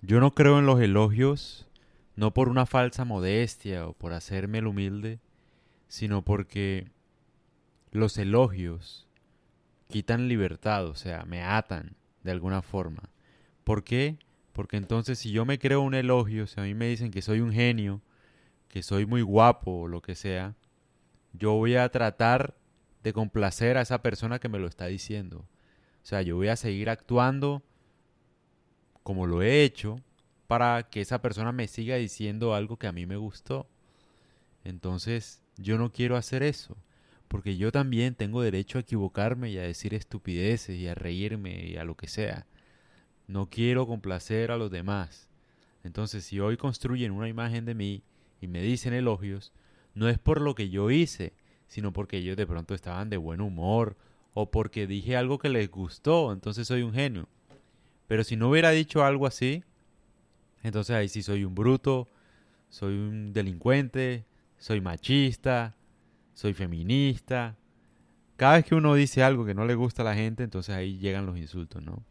Yo no creo en los elogios, no por una falsa modestia o por hacerme el humilde, sino porque los elogios quitan libertad, o sea, me atan de alguna forma. ¿Por qué? Porque entonces si yo me creo un elogio, si a mí me dicen que soy un genio, que soy muy guapo o lo que sea, yo voy a tratar de complacer a esa persona que me lo está diciendo. O sea, yo voy a seguir actuando como lo he hecho para que esa persona me siga diciendo algo que a mí me gustó. Entonces, yo no quiero hacer eso, porque yo también tengo derecho a equivocarme y a decir estupideces y a reírme y a lo que sea. No quiero complacer a los demás. Entonces, si hoy construyen una imagen de mí y me dicen elogios, no es por lo que yo hice, sino porque ellos de pronto estaban de buen humor o porque dije algo que les gustó, entonces soy un genio. Pero si no hubiera dicho algo así, entonces ahí sí soy un bruto, soy un delincuente, soy machista, soy feminista. Cada vez que uno dice algo que no le gusta a la gente, entonces ahí llegan los insultos, ¿no?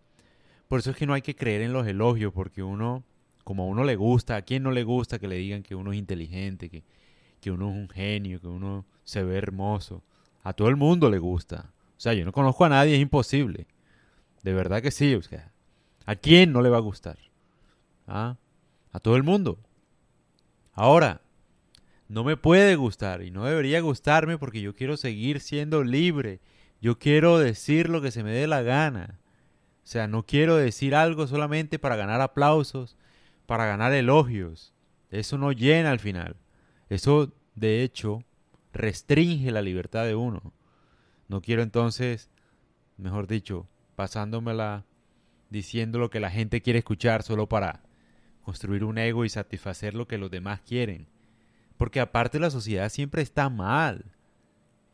Por eso es que no hay que creer en los elogios, porque uno, como a uno le gusta, a quien no le gusta que le digan que uno es inteligente, que, que uno es un genio, que uno se ve hermoso. A todo el mundo le gusta. O sea, yo no conozco a nadie, es imposible. De verdad que sí. O sea, ¿a quién no le va a gustar? ¿Ah? A todo el mundo. Ahora, no me puede gustar y no debería gustarme porque yo quiero seguir siendo libre. Yo quiero decir lo que se me dé la gana. O sea, no quiero decir algo solamente para ganar aplausos, para ganar elogios. Eso no llena al final. Eso, de hecho, restringe la libertad de uno. No quiero entonces, mejor dicho, pasándomela diciendo lo que la gente quiere escuchar solo para construir un ego y satisfacer lo que los demás quieren. Porque aparte la sociedad siempre está mal.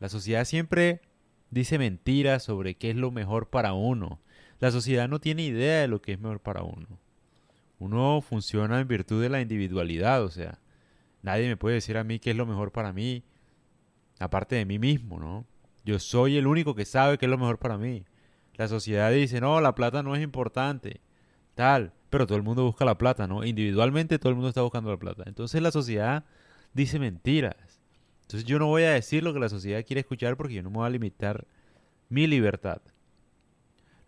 La sociedad siempre dice mentiras sobre qué es lo mejor para uno. La sociedad no tiene idea de lo que es mejor para uno. Uno funciona en virtud de la individualidad, o sea, nadie me puede decir a mí qué es lo mejor para mí, aparte de mí mismo, ¿no? Yo soy el único que sabe qué es lo mejor para mí. La sociedad dice, no, la plata no es importante, tal, pero todo el mundo busca la plata, ¿no? Individualmente todo el mundo está buscando la plata. Entonces la sociedad dice mentiras. Entonces yo no voy a decir lo que la sociedad quiere escuchar porque yo no me voy a limitar mi libertad.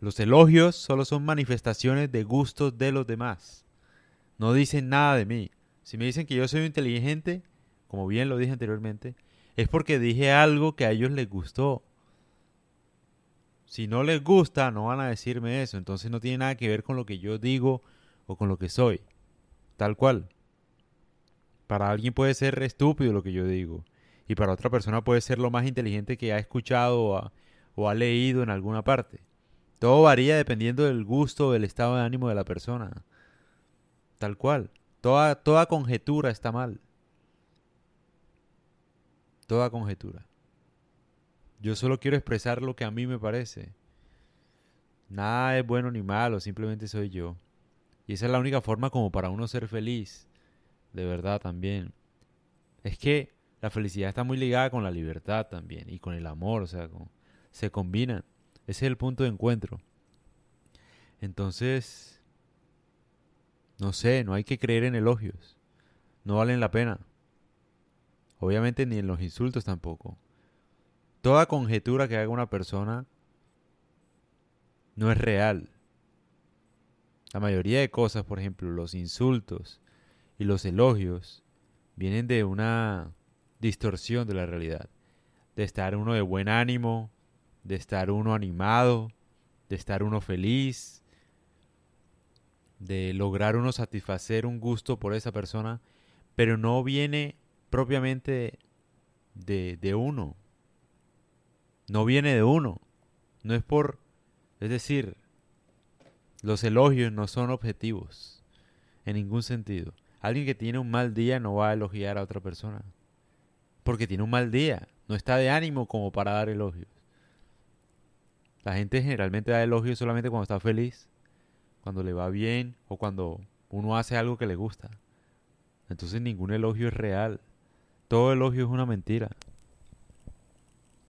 Los elogios solo son manifestaciones de gustos de los demás. No dicen nada de mí. Si me dicen que yo soy inteligente, como bien lo dije anteriormente, es porque dije algo que a ellos les gustó. Si no les gusta, no van a decirme eso. Entonces no tiene nada que ver con lo que yo digo o con lo que soy. Tal cual. Para alguien puede ser estúpido lo que yo digo. Y para otra persona puede ser lo más inteligente que ha escuchado o ha, leído en alguna parte. Todo varía dependiendo del gusto o del estado de ánimo de la persona. Tal cual. Toda, toda conjetura está mal. Toda conjetura. Yo solo quiero expresar lo que a mí me parece. Nada es bueno ni malo, simplemente soy yo. Y esa es la única forma como para uno ser feliz. De verdad también. Es que la felicidad está muy ligada con la libertad también y con el amor, o sea, se combinan. Ese es el punto de encuentro. Entonces, no sé, no hay que creer en elogios. No valen la pena. Obviamente ni en los insultos tampoco. Toda conjetura que haga una persona no es real. La mayoría de cosas, por ejemplo, los insultos y los elogios, vienen de una distorsión de la realidad. De estar uno de buen ánimo, de estar uno animado, de estar uno feliz, de lograr uno satisfacer un gusto por esa persona, pero no viene propiamente de, de uno. No viene de uno. No es por... Es decir, los elogios no son objetivos en ningún sentido. Alguien que tiene un mal día no va a elogiar a otra persona. Porque tiene un mal día. No está de ánimo como para dar elogios. La gente generalmente da elogios solamente cuando está feliz, cuando le va bien o cuando uno hace algo que le gusta. Entonces ningún elogio es real. Todo elogio es una mentira.